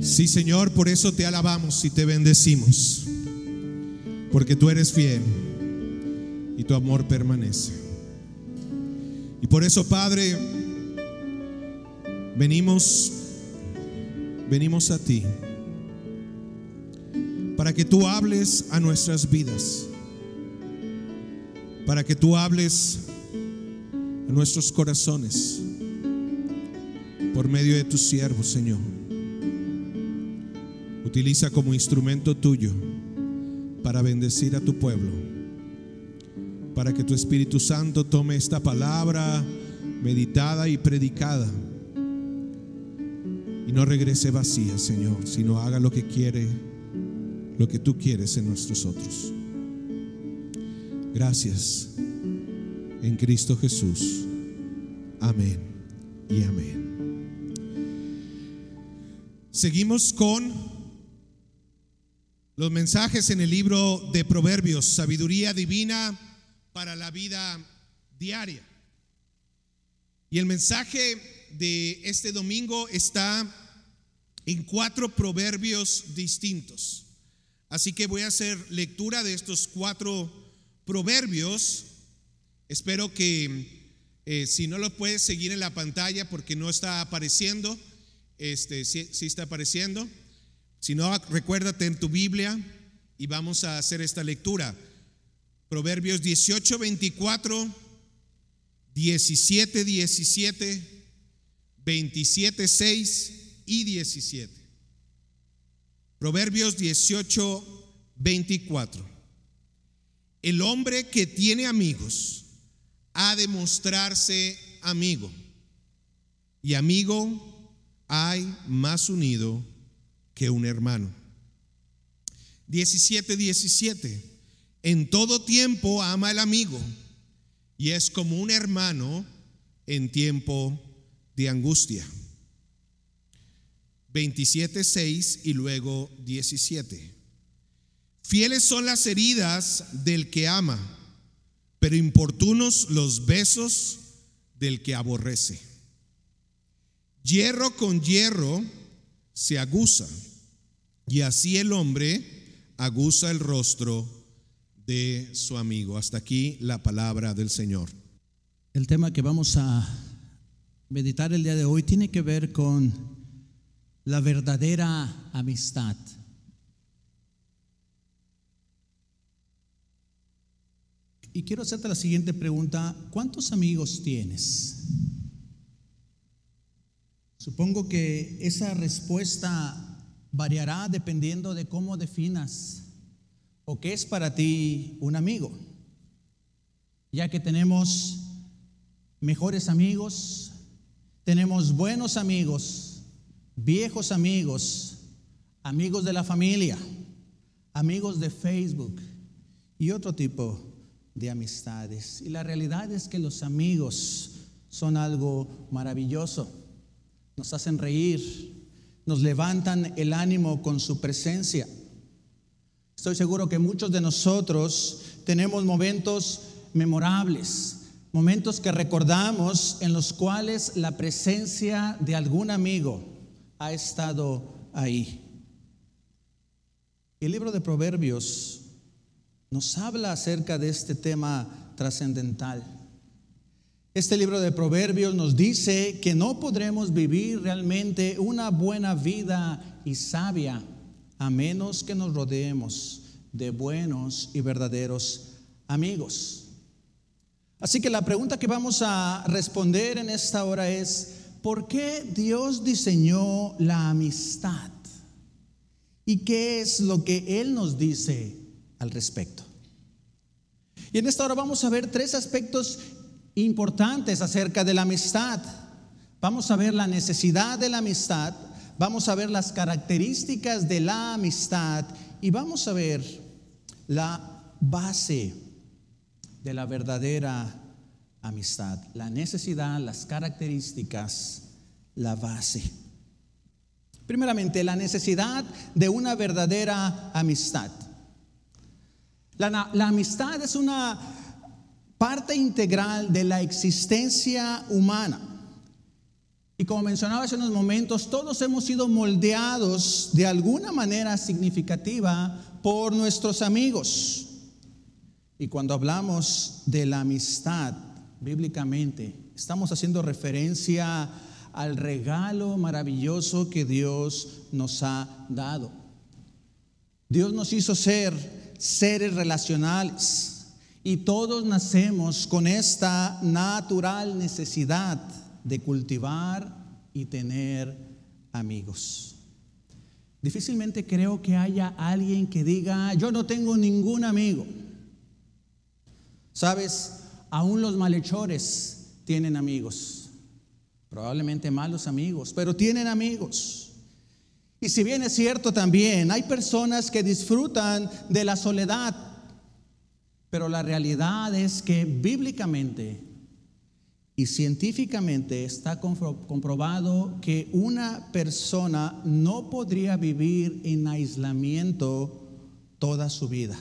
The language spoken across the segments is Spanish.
Sí, Señor, por eso te alabamos y te bendecimos, porque tú eres fiel y tu amor permanece. Y por eso, Padre, venimos, venimos a ti, para que tú hables a nuestras vidas, para que tú hables a nuestros corazones por medio de tus siervos, Señor. Utiliza como instrumento tuyo para bendecir a tu pueblo, para que tu Espíritu Santo tome esta palabra meditada y predicada y no regrese vacía, Señor, sino haga lo que quiere, lo que tú quieres en nosotros. Gracias en Cristo Jesús. Amén y amén. Seguimos con los mensajes en el libro de Proverbios, sabiduría divina para la vida diaria. Y el mensaje de este domingo está en cuatro proverbios distintos. Así que voy a hacer lectura de estos cuatro proverbios. Espero que eh, si no lo puedes seguir en la pantalla porque no está apareciendo, este, sí, sí está apareciendo. Si no, recuérdate en tu Biblia y vamos a hacer esta lectura. Proverbios 18, 24, 17, 17, 27, 6 y 17. Proverbios 18, 24. El hombre que tiene amigos ha de mostrarse amigo. Y amigo hay más unido que un hermano. 17, 17. En todo tiempo ama al amigo y es como un hermano en tiempo de angustia. 27, 6 y luego 17. Fieles son las heridas del que ama, pero importunos los besos del que aborrece. Hierro con hierro se aguza, y así el hombre aguza el rostro de su amigo. Hasta aquí la palabra del Señor. El tema que vamos a meditar el día de hoy tiene que ver con la verdadera amistad. Y quiero hacerte la siguiente pregunta, ¿cuántos amigos tienes? Supongo que esa respuesta variará dependiendo de cómo definas o qué es para ti un amigo, ya que tenemos mejores amigos, tenemos buenos amigos, viejos amigos, amigos de la familia, amigos de Facebook y otro tipo de amistades. Y la realidad es que los amigos son algo maravilloso. Nos hacen reír, nos levantan el ánimo con su presencia. Estoy seguro que muchos de nosotros tenemos momentos memorables, momentos que recordamos en los cuales la presencia de algún amigo ha estado ahí. El libro de Proverbios nos habla acerca de este tema trascendental. Este libro de Proverbios nos dice que no podremos vivir realmente una buena vida y sabia a menos que nos rodeemos de buenos y verdaderos amigos. Así que la pregunta que vamos a responder en esta hora es, ¿por qué Dios diseñó la amistad? ¿Y qué es lo que Él nos dice al respecto? Y en esta hora vamos a ver tres aspectos importantes acerca de la amistad. Vamos a ver la necesidad de la amistad, vamos a ver las características de la amistad y vamos a ver la base de la verdadera amistad, la necesidad, las características, la base. Primeramente, la necesidad de una verdadera amistad. La, la, amistad es una parte integral de la existencia humana. Y como mencionaba hace unos momentos, todos hemos sido moldeados de alguna manera significativa por nuestros amigos. Y cuando hablamos de la amistad bíblicamente, estamos haciendo referencia al regalo maravilloso que Dios nos ha dado. Dios nos hizo ser seres relacionales y todos nacemos con esta natural necesidad de cultivar y tener amigos. Difícilmente creo que haya alguien que diga, yo no tengo ningún amigo. Sabes, aún los malhechores tienen amigos, probablemente malos amigos, pero tienen amigos. Y si bien es cierto también, hay personas que disfrutan de la soledad, pero la realidad es que bíblicamente y científicamente está comprobado que una persona no podría vivir en aislamiento toda su vida.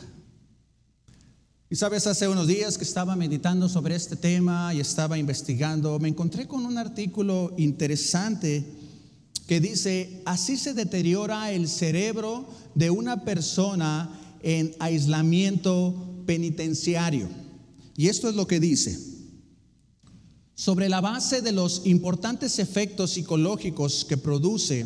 Y sabes, hace unos días que estaba meditando sobre este tema y estaba investigando, me encontré con un artículo interesante que dice, así se deteriora el cerebro de una persona en aislamiento penitenciario. Y esto es lo que dice. Sobre la base de los importantes efectos psicológicos que produce,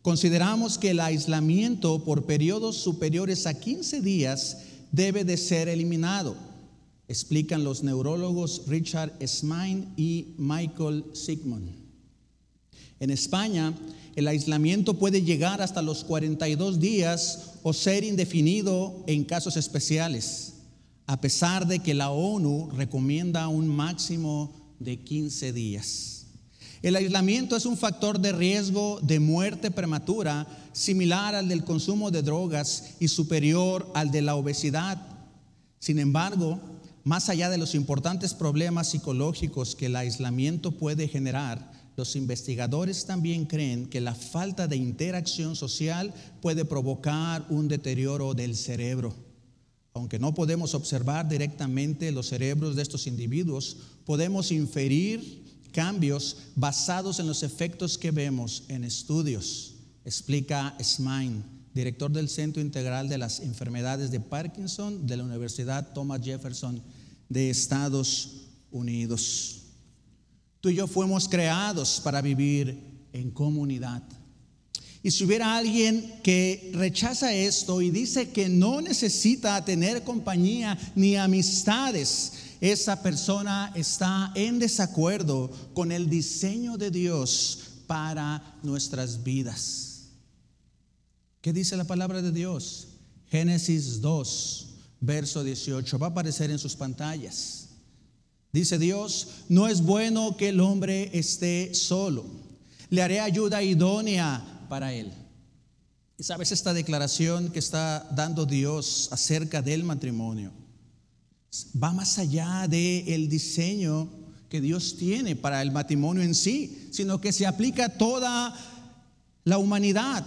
consideramos que el aislamiento por periodos superiores a 15 días debe de ser eliminado, explican los neurólogos Richard Smain y Michael Sigmund. En España, el aislamiento puede llegar hasta los 42 días o ser indefinido en casos especiales, a pesar de que la ONU recomienda un máximo de 15 días. El aislamiento es un factor de riesgo de muerte prematura similar al del consumo de drogas y superior al de la obesidad. Sin embargo, más allá de los importantes problemas psicológicos que el aislamiento puede generar, los investigadores también creen que la falta de interacción social puede provocar un deterioro del cerebro. Aunque no podemos observar directamente los cerebros de estos individuos, podemos inferir cambios basados en los efectos que vemos en estudios, explica Smain, director del Centro Integral de las Enfermedades de Parkinson de la Universidad Thomas Jefferson de Estados Unidos. Tú y yo fuimos creados para vivir en comunidad. Y si hubiera alguien que rechaza esto y dice que no necesita tener compañía ni amistades, esa persona está en desacuerdo con el diseño de Dios para nuestras vidas. ¿Qué dice la palabra de Dios? Génesis 2, verso 18. Va a aparecer en sus pantallas. Dice Dios, no es bueno que el hombre esté solo. Le haré ayuda idónea para él. Y sabes esta declaración que está dando Dios acerca del matrimonio va más allá del el diseño que Dios tiene para el matrimonio en sí, sino que se aplica a toda la humanidad.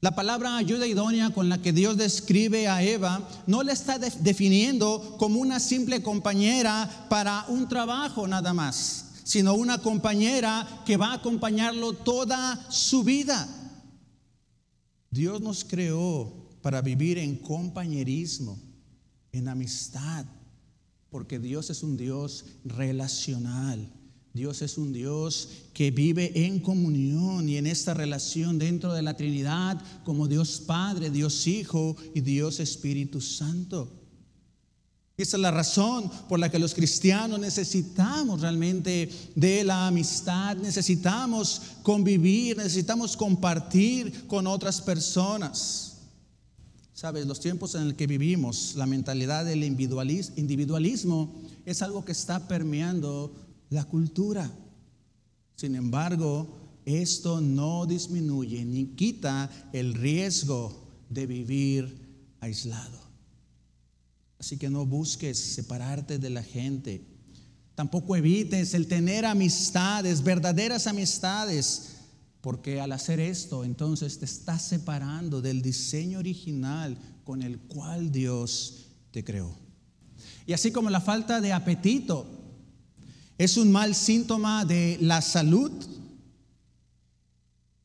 La palabra ayuda idónea con la que Dios describe a Eva no la está definiendo como una simple compañera para un trabajo nada más, sino una compañera que va a acompañarlo toda su vida. Dios nos creó para vivir en compañerismo en amistad, porque Dios es un Dios relacional. Dios es un Dios que vive en comunión y en esta relación dentro de la Trinidad como Dios Padre, Dios Hijo y Dios Espíritu Santo. Esa es la razón por la que los cristianos necesitamos realmente de la amistad, necesitamos convivir, necesitamos compartir con otras personas. Sabes, los tiempos en los que vivimos, la mentalidad del individualismo es algo que está permeando la cultura. Sin embargo, esto no disminuye ni quita el riesgo de vivir aislado. Así que no busques separarte de la gente. Tampoco evites el tener amistades, verdaderas amistades porque al hacer esto, entonces te estás separando del diseño original con el cual Dios te creó. Y así como la falta de apetito es un mal síntoma de la salud,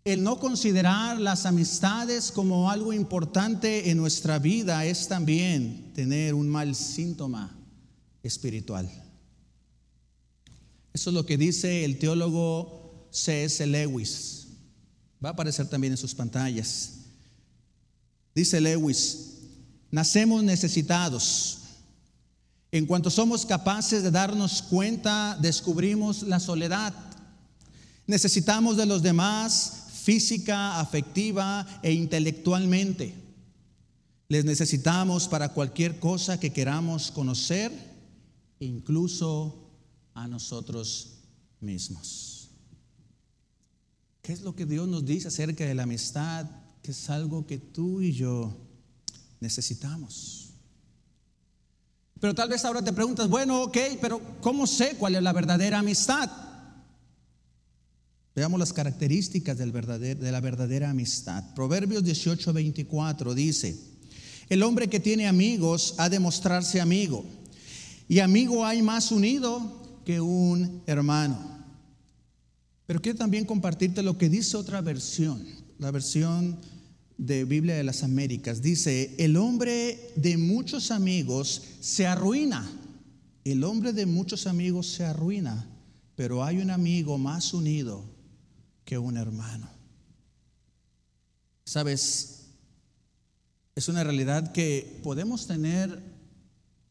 El no considerar las amistades como algo importante en nuestra vida es también tener un mal síntoma espiritual. Eso es lo que dice el teólogo C.S. Lewis. Va a aparecer también en sus pantallas. Dice Lewis, nacemos necesitados. En cuanto somos capaces de darnos cuenta, descubrimos la soledad. Necesitamos de los demás física, afectiva e intelectualmente. Les necesitamos para cualquier cosa que queramos conocer, incluso a nosotros mismos. ¿Qué es lo que Dios nos dice acerca de la amistad? Que es algo que tú y yo necesitamos. Pero tal vez ahora te preguntas, bueno, ok, pero ¿cómo sé cuál es la verdadera amistad? Veamos las características de la verdadera amistad. Proverbios 18, 24 dice, el hombre que tiene amigos ha de mostrarse amigo, y amigo hay más unido que un hermano. Pero quiero también compartirte lo que dice otra versión, la versión de Biblia de las Américas. Dice, el hombre de muchos amigos se arruina. El hombre de muchos amigos se arruina, pero hay un amigo más unido que un hermano. Sabes, es una realidad que podemos tener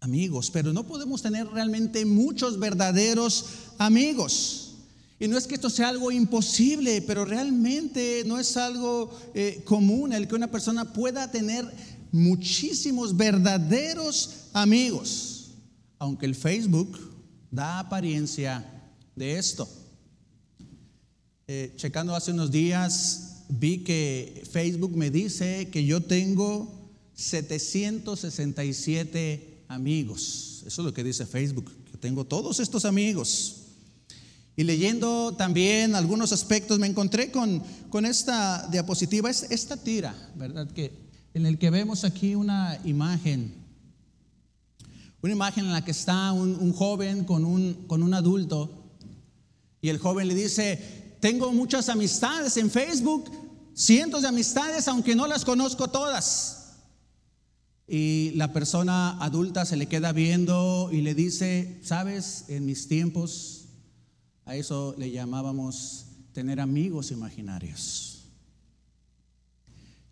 amigos, pero no podemos tener realmente muchos verdaderos amigos. Y no es que esto sea algo imposible, pero realmente no es algo eh, común el que una persona pueda tener muchísimos verdaderos amigos, aunque el Facebook da apariencia de esto. Eh, checando hace unos días, vi que Facebook me dice que yo tengo 767 amigos. Eso es lo que dice Facebook, que tengo todos estos amigos. Y leyendo también algunos aspectos, me encontré con, con esta diapositiva, esta tira, ¿verdad? Que, en el que vemos aquí una imagen. Una imagen en la que está un, un joven con un, con un adulto. Y el joven le dice, tengo muchas amistades en Facebook, cientos de amistades, aunque no las conozco todas. Y la persona adulta se le queda viendo y le dice, sabes, en mis tiempos a eso le llamábamos tener amigos imaginarios.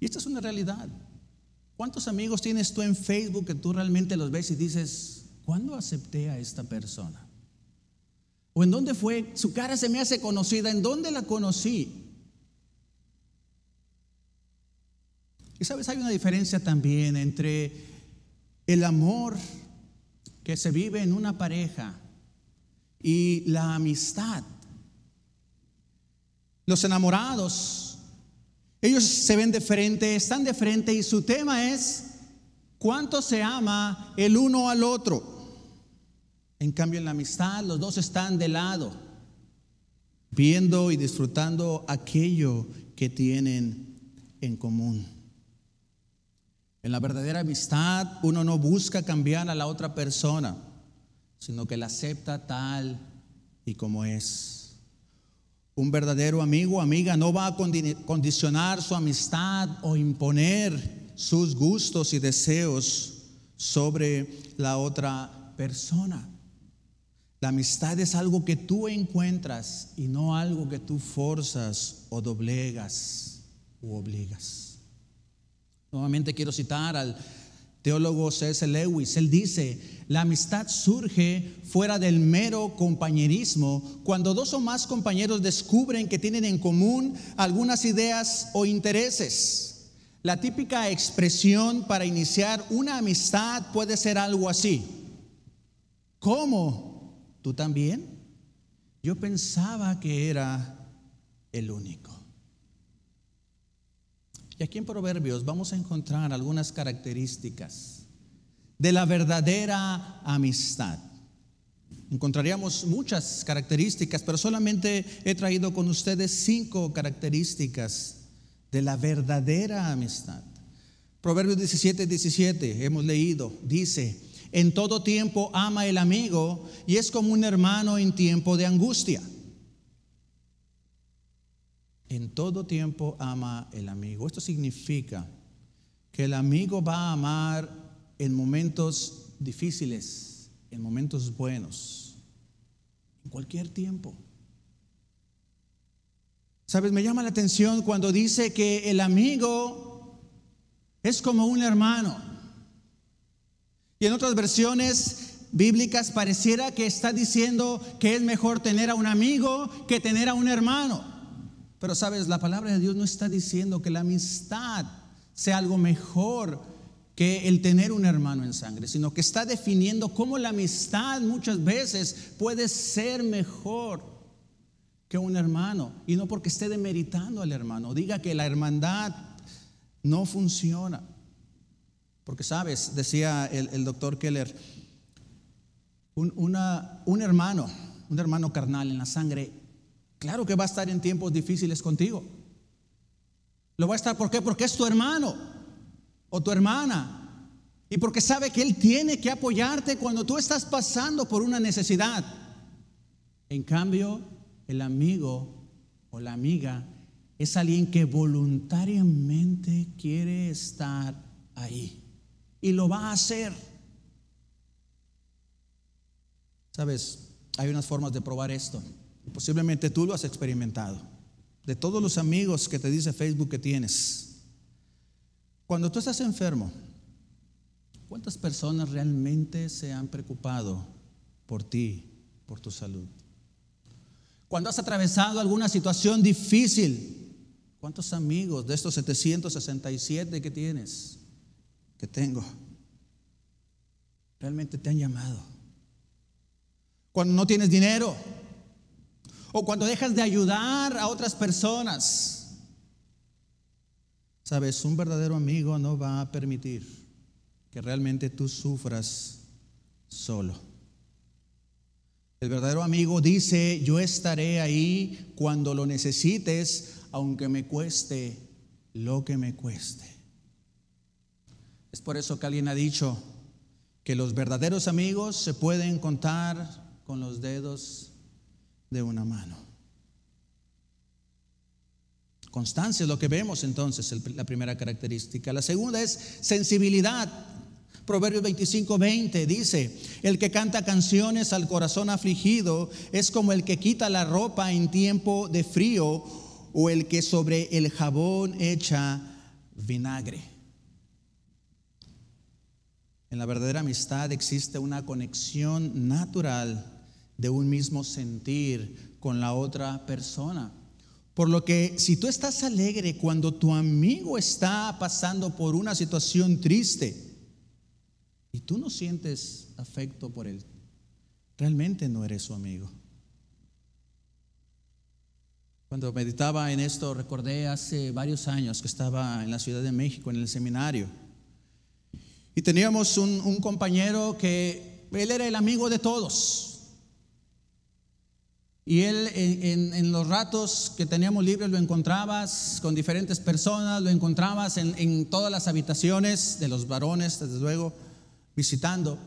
Y esta es una realidad. ¿Cuántos amigos tienes tú en Facebook que tú realmente los ves y dices, ¿cuándo acepté a esta persona? ¿O en dónde fue? Su cara se me hace conocida. ¿En dónde la conocí? Y sabes, hay una diferencia también entre el amor que se vive en una pareja y la amistad. Los enamorados, ellos se ven de frente, están de frente y su tema es cuánto se ama el uno al otro. En cambio, en la amistad los dos están de lado, viendo y disfrutando aquello que tienen en común. En la verdadera amistad uno no busca cambiar a la otra persona, sino que la acepta tal y como es. Un verdadero amigo o amiga no va a condicionar su amistad o imponer sus gustos y deseos sobre la otra persona. La amistad es algo que tú encuentras y no algo que tú forzas o doblegas u obligas. Nuevamente quiero citar al teólogo C.S. Lewis. Él dice, la amistad surge fuera del mero compañerismo cuando dos o más compañeros descubren que tienen en común algunas ideas o intereses. La típica expresión para iniciar una amistad puede ser algo así. ¿Cómo? ¿Tú también? Yo pensaba que era el único. Y aquí en Proverbios vamos a encontrar algunas características de la verdadera amistad. Encontraríamos muchas características, pero solamente he traído con ustedes cinco características de la verdadera amistad. Proverbios 17, 17, hemos leído, dice, en todo tiempo ama el amigo y es como un hermano en tiempo de angustia. en todo tiempo ama el amigo. Esto significa que el amigo va a amar en momentos difíciles, en momentos buenos, en cualquier tiempo. Sabes, me llama la atención cuando dice que el amigo es como un hermano. Y en otras versiones bíblicas pareciera que está diciendo que es mejor tener a un amigo que tener a un hermano. Pero sabes, la palabra de Dios no está diciendo que la amistad sea algo mejor que el tener un hermano en sangre, sino que está definiendo cómo la amistad muchas veces puede ser mejor que un hermano. Y no porque esté demeritando al hermano, diga que la hermandad no funciona. Porque sabes, decía el, doctor Keller, un, hermano, un hermano carnal en la sangre, claro que va a estar en tiempos difíciles contigo. Lo va a estar. Porque es tu hermano o tu hermana. Y porque sabe que Él tiene que apoyarte cuando tú estás pasando por una necesidad. En cambio, el amigo o la amiga es alguien que voluntariamente quiere estar ahí. Y lo va a hacer. Sabes, hay unas formas de probar esto. Posiblemente tú lo has experimentado. De todos los amigos que te dice Facebook que tienes. Cuando tú estás enfermo, ¿cuántas personas realmente se han preocupado por ti, por tu salud? Cuando has atravesado alguna situación difícil, ¿cuántos amigos de estos 767 que tienes, que tengo, realmente te han llamado? cuando no tienes dinero o cuando dejas de ayudar a otras personas. Sabes, un verdadero amigo no va a permitir que realmente tú sufras solo. El verdadero amigo dice, yo estaré ahí cuando lo necesites, aunque me cueste lo que me cueste. Es por eso que alguien ha dicho que los verdaderos amigos se pueden contar con los dedos de una mano. Constancia es lo que vemos entonces, la primera característica. La segunda es sensibilidad. Proverbios 25, 20 dice, el que canta canciones al corazón afligido es como el que quita la ropa en tiempo de frío o el que sobre el jabón echa vinagre. En la verdadera amistad existe una conexión natural de un mismo sentir con la otra persona. Por lo que si tú estás alegre cuando tu amigo está pasando por una situación triste y tú no sientes afecto por él, realmente no eres su amigo. Cuando meditaba en esto, recordé hace varios años que estaba en la Ciudad de México, en el seminario. Y teníamos un, compañero que él era el amigo de todos. Y él en, los ratos que teníamos libres lo encontrabas con diferentes personas, lo encontrabas en, todas las habitaciones de los varones, desde luego, visitando.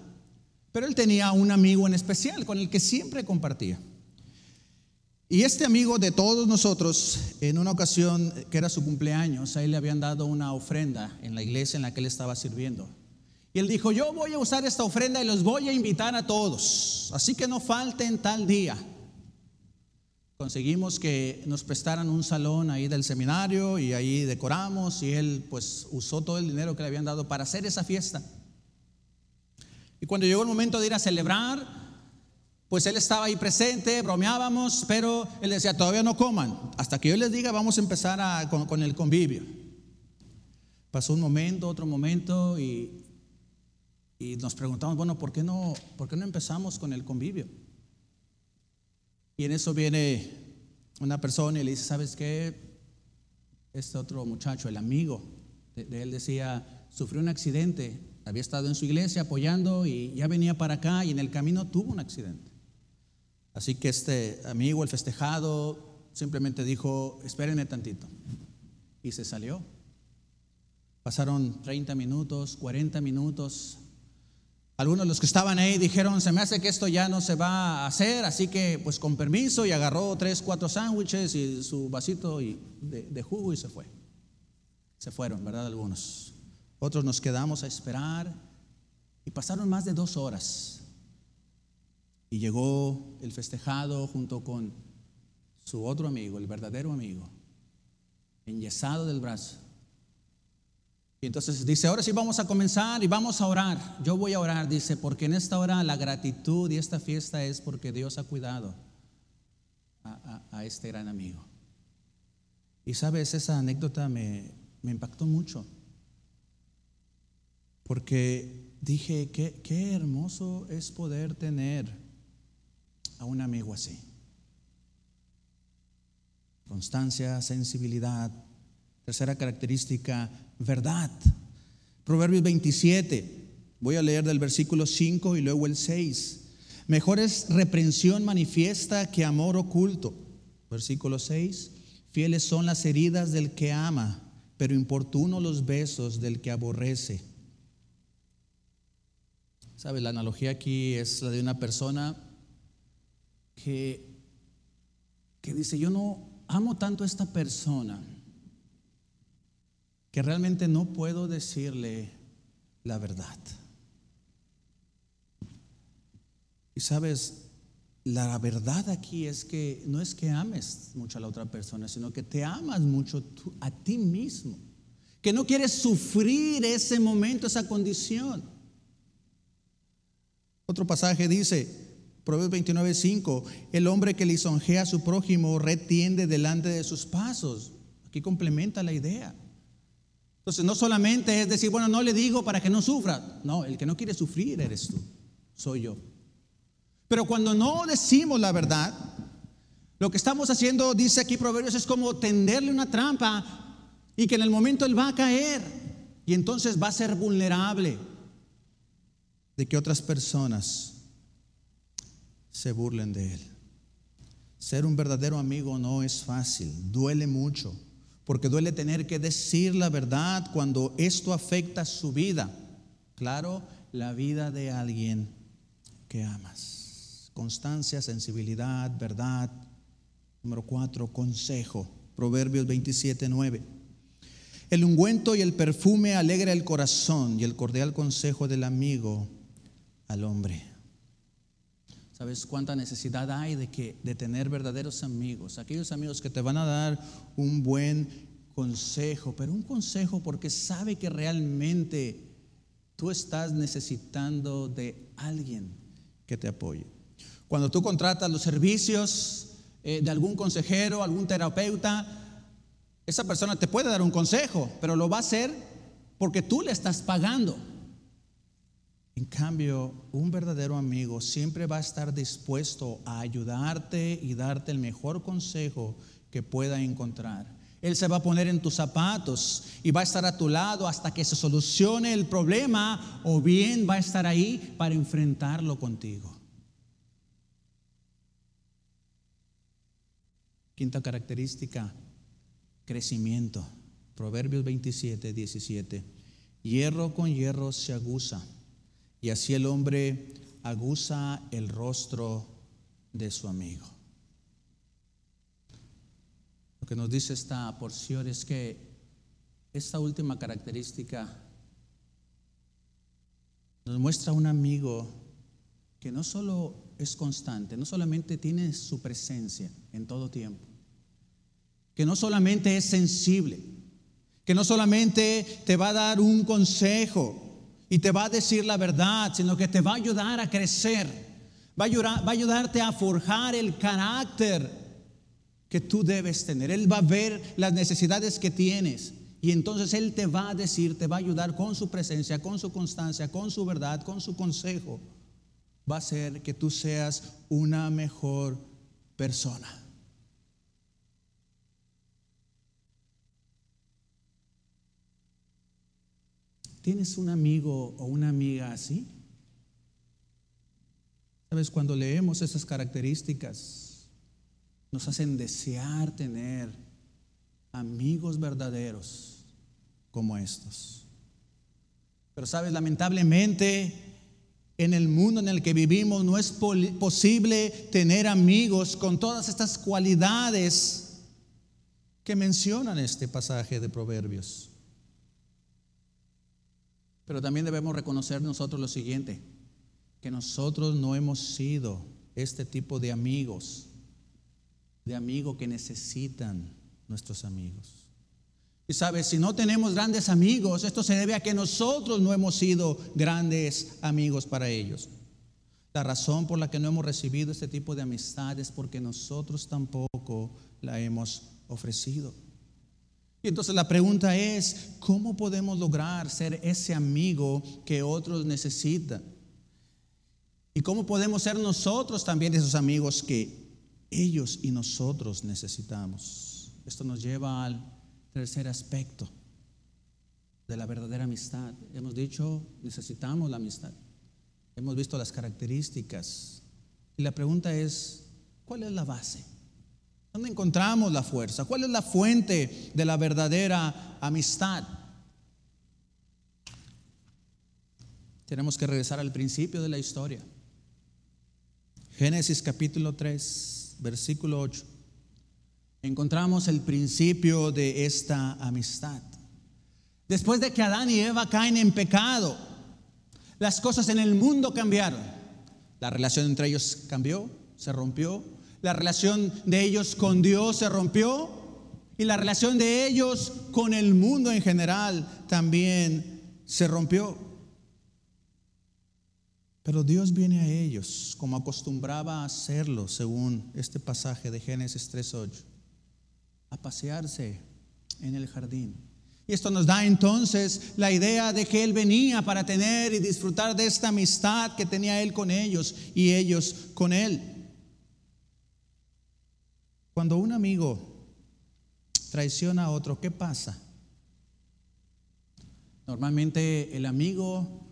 Pero él tenía un amigo en especial con el que siempre compartía. Y este amigo de todos nosotros, en una ocasión que era su cumpleaños, a él le habían dado una ofrenda en la iglesia en la que él estaba sirviendo. Y él dijo, yo voy a usar esta ofrenda y los voy a invitar a todos. Así que no falten tal día conseguimos que nos prestaran un salón ahí del seminario y ahí decoramos y él pues usó todo el dinero que le habían dado para hacer esa fiesta. Y cuando llegó el momento de ir a celebrar, pues él estaba ahí presente, bromeábamos, pero él decía, todavía no coman, hasta que yo les diga vamos a empezar con, con, el convivio. Pasó un momento, otro momento y, y nos preguntamos, bueno, ¿por qué, no, ¿por qué no empezamos con el convivio? Y en eso viene una persona y le dice, ¿sabes qué? Este otro muchacho, el amigo de, él decía, sufrió un accidente, había estado en su iglesia apoyando y ya venía para acá y en el camino tuvo un accidente. Así que este amigo, el festejado, simplemente dijo, espérenme tantito. Y se salió. Pasaron 30 minutos, 40 minutos, Algunos de los que estaban ahí dijeron, se me hace que esto ya no se va a hacer, así que pues con permiso y agarró tres, cuatro sándwiches y su vasito de, de jugo y se fue. Se fueron, ¿verdad? Algunos. Otros nos quedamos a esperar y pasaron más de dos horas. Y llegó el festejado junto con su otro amigo, el verdadero amigo, enyesado del brazo. Y entonces dice, ahora sí vamos a comenzar y vamos a orar. Yo voy a orar, dice, porque en esta hora la gratitud y esta fiesta es porque Dios ha cuidado a, a, este gran amigo. Y sabes, esa anécdota me, me impactó mucho, porque dije, qué, qué hermoso es poder tener a un amigo así. Constancia, sensibilidad. Tercera característica, verdad. Proverbios 27, voy a leer del versículo 5 y luego el 6. Mejor es reprensión manifiesta que amor oculto. Versículo 6, fieles son las heridas del que ama, pero importuno los besos del que aborrece. ¿Sabe? La analogía aquí es la de una persona que, que dice, yo no amo tanto a esta persona que realmente no puedo decirle la verdad. Y sabes, la verdad aquí es que no es que ames mucho a la otra persona, sino que te amas mucho a ti mismo, que no quieres sufrir ese momento, esa condición. Otro pasaje dice, Proverbios 29, 5, el hombre que lisonjea a su prójimo retiende delante de sus pasos. Aquí complementa la idea. Entonces, no solamente es decir, bueno, no le digo para que no sufra. No, el que no quiere sufrir eres tú, soy yo. Pero cuando no decimos la verdad, lo que estamos haciendo, dice aquí Proverbios, es como tenderle una trampa y que en el momento él va a caer y entonces va a ser vulnerable de que otras personas se burlen de él. Ser un verdadero amigo no es fácil, duele mucho porque duele tener que decir la verdad cuando esto afecta su vida. Claro, la vida de alguien que amas. Constancia, sensibilidad, verdad. Número cuatro, consejo. Proverbios 27, 9. El ungüento y el perfume alegra el corazón y el cordial consejo del amigo al hombre. ¿Sabes cuánta necesidad hay de, que, de tener verdaderos amigos? Aquellos amigos que te van a dar un buen consejo, pero un consejo porque sabe que realmente tú estás necesitando de alguien que te apoye. Cuando tú contratas los servicios eh, de algún consejero, algún terapeuta, esa persona te puede dar un consejo, pero lo va a hacer porque tú le estás pagando. En cambio, un verdadero amigo siempre va a estar dispuesto a ayudarte y darte el mejor consejo que pueda encontrar. Él se va a poner en tus zapatos y va a estar a tu lado hasta que se solucione el problema o bien va a estar ahí para enfrentarlo contigo. Quinta característica, crecimiento. Proverbios 27, 17. Hierro con hierro se aguza y así el hombre aguza el rostro de su amigo. Lo que nos dice esta porción es que esta última característica nos muestra un amigo que no solo es constante, no solamente tiene su presencia en todo tiempo, que no solamente es sensible, que no solamente te va a dar un consejo, y te va a decir la verdad, sino que te va a ayudar a crecer, va a, ayudar, va ayudarte a forjar el carácter que tú debes tener. Él va a ver las necesidades que tienes y entonces Él te va a decir, te va a ayudar con su presencia, con su constancia, con su verdad, con su consejo. Va a hacer que tú seas una mejor persona. ¿Tienes un amigo o una amiga así? Sabes, cuando leemos esas características, nos hacen desear tener amigos verdaderos como estos. Pero sabes, lamentablemente, en el mundo en el que vivimos no es posible tener amigos con todas estas cualidades que mencionan este pasaje de Proverbios. Pero también debemos reconocer nosotros lo siguiente, que nosotros no hemos sido este tipo de amigos, de amigos que necesitan nuestros amigos. Y sabes, si no tenemos grandes amigos, esto se debe a que nosotros no hemos sido grandes amigos para ellos. La razón por la que no hemos recibido este tipo de amistad es porque nosotros tampoco la hemos ofrecido. Y entonces la pregunta es, ¿cómo podemos lograr ser ese amigo que otros necesitan? ¿Y cómo podemos ser nosotros también esos amigos que ellos y nosotros necesitamos? Esto nos lleva al tercer aspecto de la verdadera amistad. Hemos dicho, necesitamos la amistad. Hemos visto las características. Y la pregunta es, ¿cuál es la base? ¿Dónde encontramos la fuerza? ¿Cuál es la fuente de la verdadera amistad? Tenemos que regresar al principio de la historia. Génesis capítulo 3, versículo 8. Encontramos el principio de esta amistad. Después de que Adán y Eva caen en pecado, las cosas en el mundo cambiaron. La relación entre ellos cambió, se rompió, la relación de ellos con Dios se rompió y la relación de ellos con el mundo en general también se rompió. Pero Dios viene a ellos como acostumbraba a hacerlo según este pasaje de Génesis 3.8, a pasearse en el jardín. Y esto nos da entonces la idea de que Él venía para tener y disfrutar de esta amistad que tenía Él con ellos y ellos con Él. Cuando un amigo traiciona a otro, ¿qué pasa? Normalmente el amigo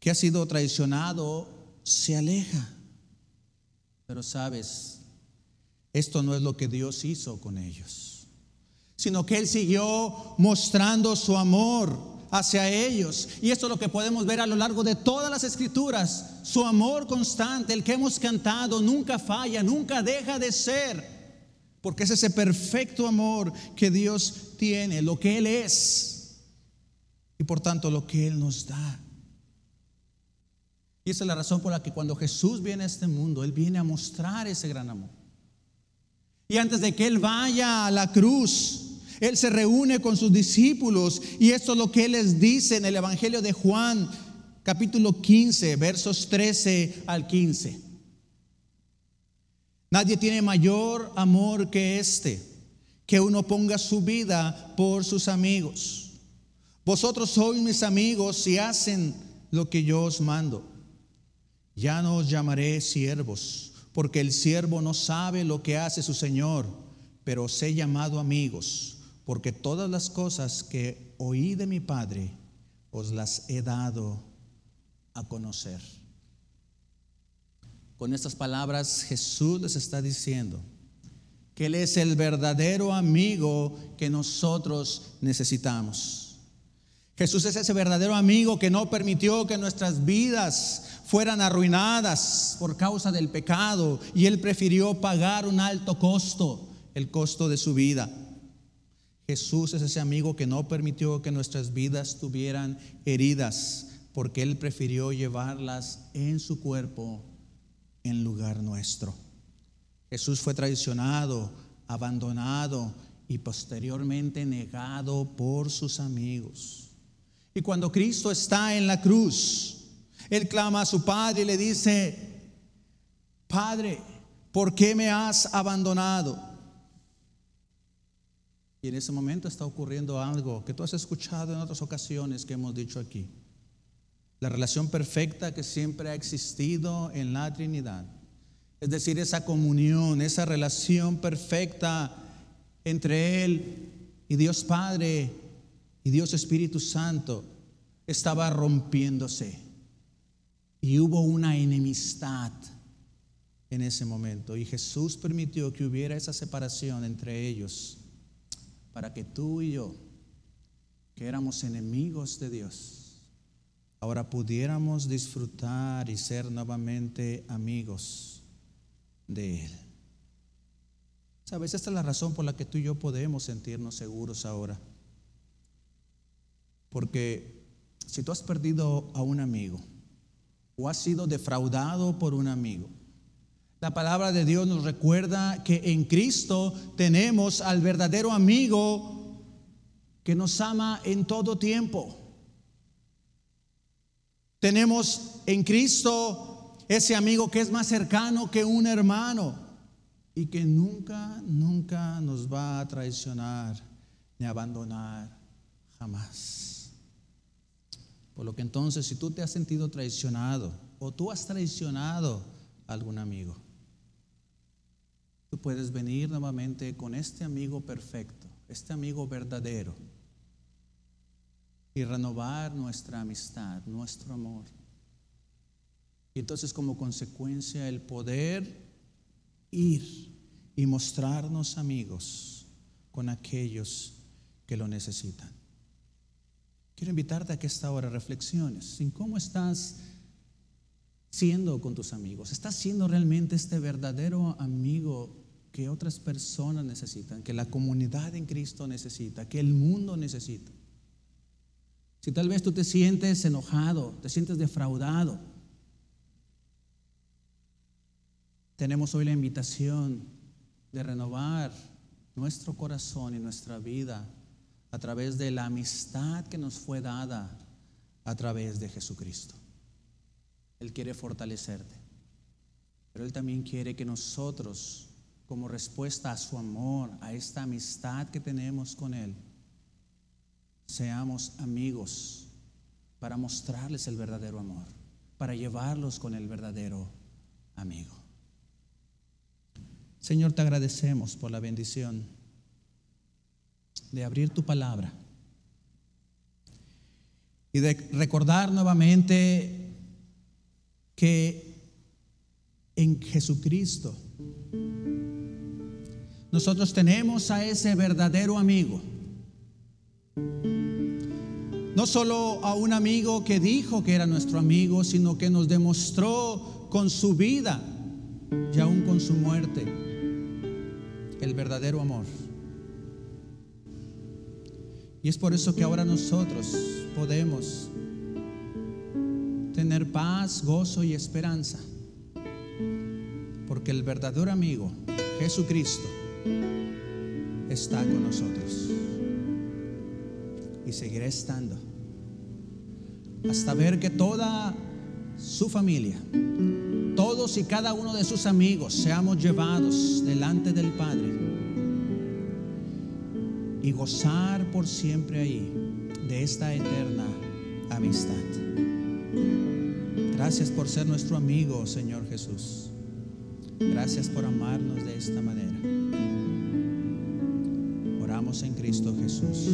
que ha sido traicionado se aleja. Pero sabes, esto no es lo que Dios hizo con ellos, sino que Él siguió mostrando su amor hacia ellos. Y esto es lo que podemos ver a lo largo de todas las escrituras. Su amor constante, el que hemos cantado, nunca falla, nunca deja de ser. Porque es ese perfecto amor que Dios tiene, lo que Él es. Y por tanto lo que Él nos da. Y esa es la razón por la que cuando Jesús viene a este mundo, Él viene a mostrar ese gran amor. Y antes de que Él vaya a la cruz, él se reúne con sus discípulos y esto es lo que Él les dice en el Evangelio de Juan, capítulo 15, versos 13 al 15. Nadie tiene mayor amor que este, que uno ponga su vida por sus amigos. Vosotros sois mis amigos si hacen lo que yo os mando. Ya no os llamaré siervos, porque el siervo no sabe lo que hace su Señor, pero os he llamado amigos porque todas las cosas que oí de mi Padre os las he dado a conocer. Con estas palabras Jesús les está diciendo que Él es el verdadero amigo que nosotros necesitamos. Jesús es ese verdadero amigo que no permitió que nuestras vidas fueran arruinadas por causa del pecado y Él prefirió pagar un alto costo, el costo de su vida. Jesús es ese amigo que no permitió que nuestras vidas tuvieran heridas, porque Él prefirió llevarlas en su cuerpo en lugar nuestro. Jesús fue traicionado, abandonado y posteriormente negado por sus amigos. Y cuando Cristo está en la cruz, Él clama a su Padre y le dice, Padre, ¿por qué me has abandonado? Y en ese momento está ocurriendo algo que tú has escuchado en otras ocasiones que hemos dicho aquí. La relación perfecta que siempre ha existido en la Trinidad. Es decir, esa comunión, esa relación perfecta entre Él y Dios Padre y Dios Espíritu Santo estaba rompiéndose. Y hubo una enemistad en ese momento. Y Jesús permitió que hubiera esa separación entre ellos para que tú y yo, que éramos enemigos de Dios, ahora pudiéramos disfrutar y ser nuevamente amigos de Él. Sabes, esta es la razón por la que tú y yo podemos sentirnos seguros ahora. Porque si tú has perdido a un amigo o has sido defraudado por un amigo, la palabra de Dios nos recuerda que en Cristo tenemos al verdadero amigo que nos ama en todo tiempo. Tenemos en Cristo ese amigo que es más cercano que un hermano y que nunca, nunca nos va a traicionar ni abandonar jamás. Por lo que entonces, si tú te has sentido traicionado o tú has traicionado a algún amigo, puedes venir nuevamente con este amigo perfecto, este amigo verdadero, y renovar nuestra amistad, nuestro amor. Y entonces como consecuencia el poder ir y mostrarnos amigos con aquellos que lo necesitan. Quiero invitarte a que esta hora reflexiones en cómo estás siendo con tus amigos. ¿Estás siendo realmente este verdadero amigo que otras personas necesitan, que la comunidad en Cristo necesita, que el mundo necesita? Si tal vez tú te sientes enojado, te sientes defraudado, tenemos hoy la invitación de renovar nuestro corazón y nuestra vida a través de la amistad que nos fue dada a través de Jesucristo. Él quiere fortalecerte, pero Él también quiere que nosotros, como respuesta a su amor, a esta amistad que tenemos con Él, seamos amigos para mostrarles el verdadero amor, para llevarlos con el verdadero amigo. Señor, te agradecemos por la bendición de abrir tu palabra y de recordar nuevamente que en Jesucristo nosotros tenemos a ese verdadero amigo. No solo a un amigo que dijo que era nuestro amigo, sino que nos demostró con su vida y aún con su muerte el verdadero amor. Y es por eso que ahora nosotros podemos tener paz, gozo y esperanza. Porque el verdadero amigo, Jesucristo, está con nosotros. Y seguirá estando. Hasta ver que toda su familia, todos y cada uno de sus amigos seamos llevados delante del Padre y gozar por siempre ahí de esta eterna amistad. Gracias por ser nuestro amigo, Señor Jesús. Gracias por amarnos de esta manera. En Cristo Jesús.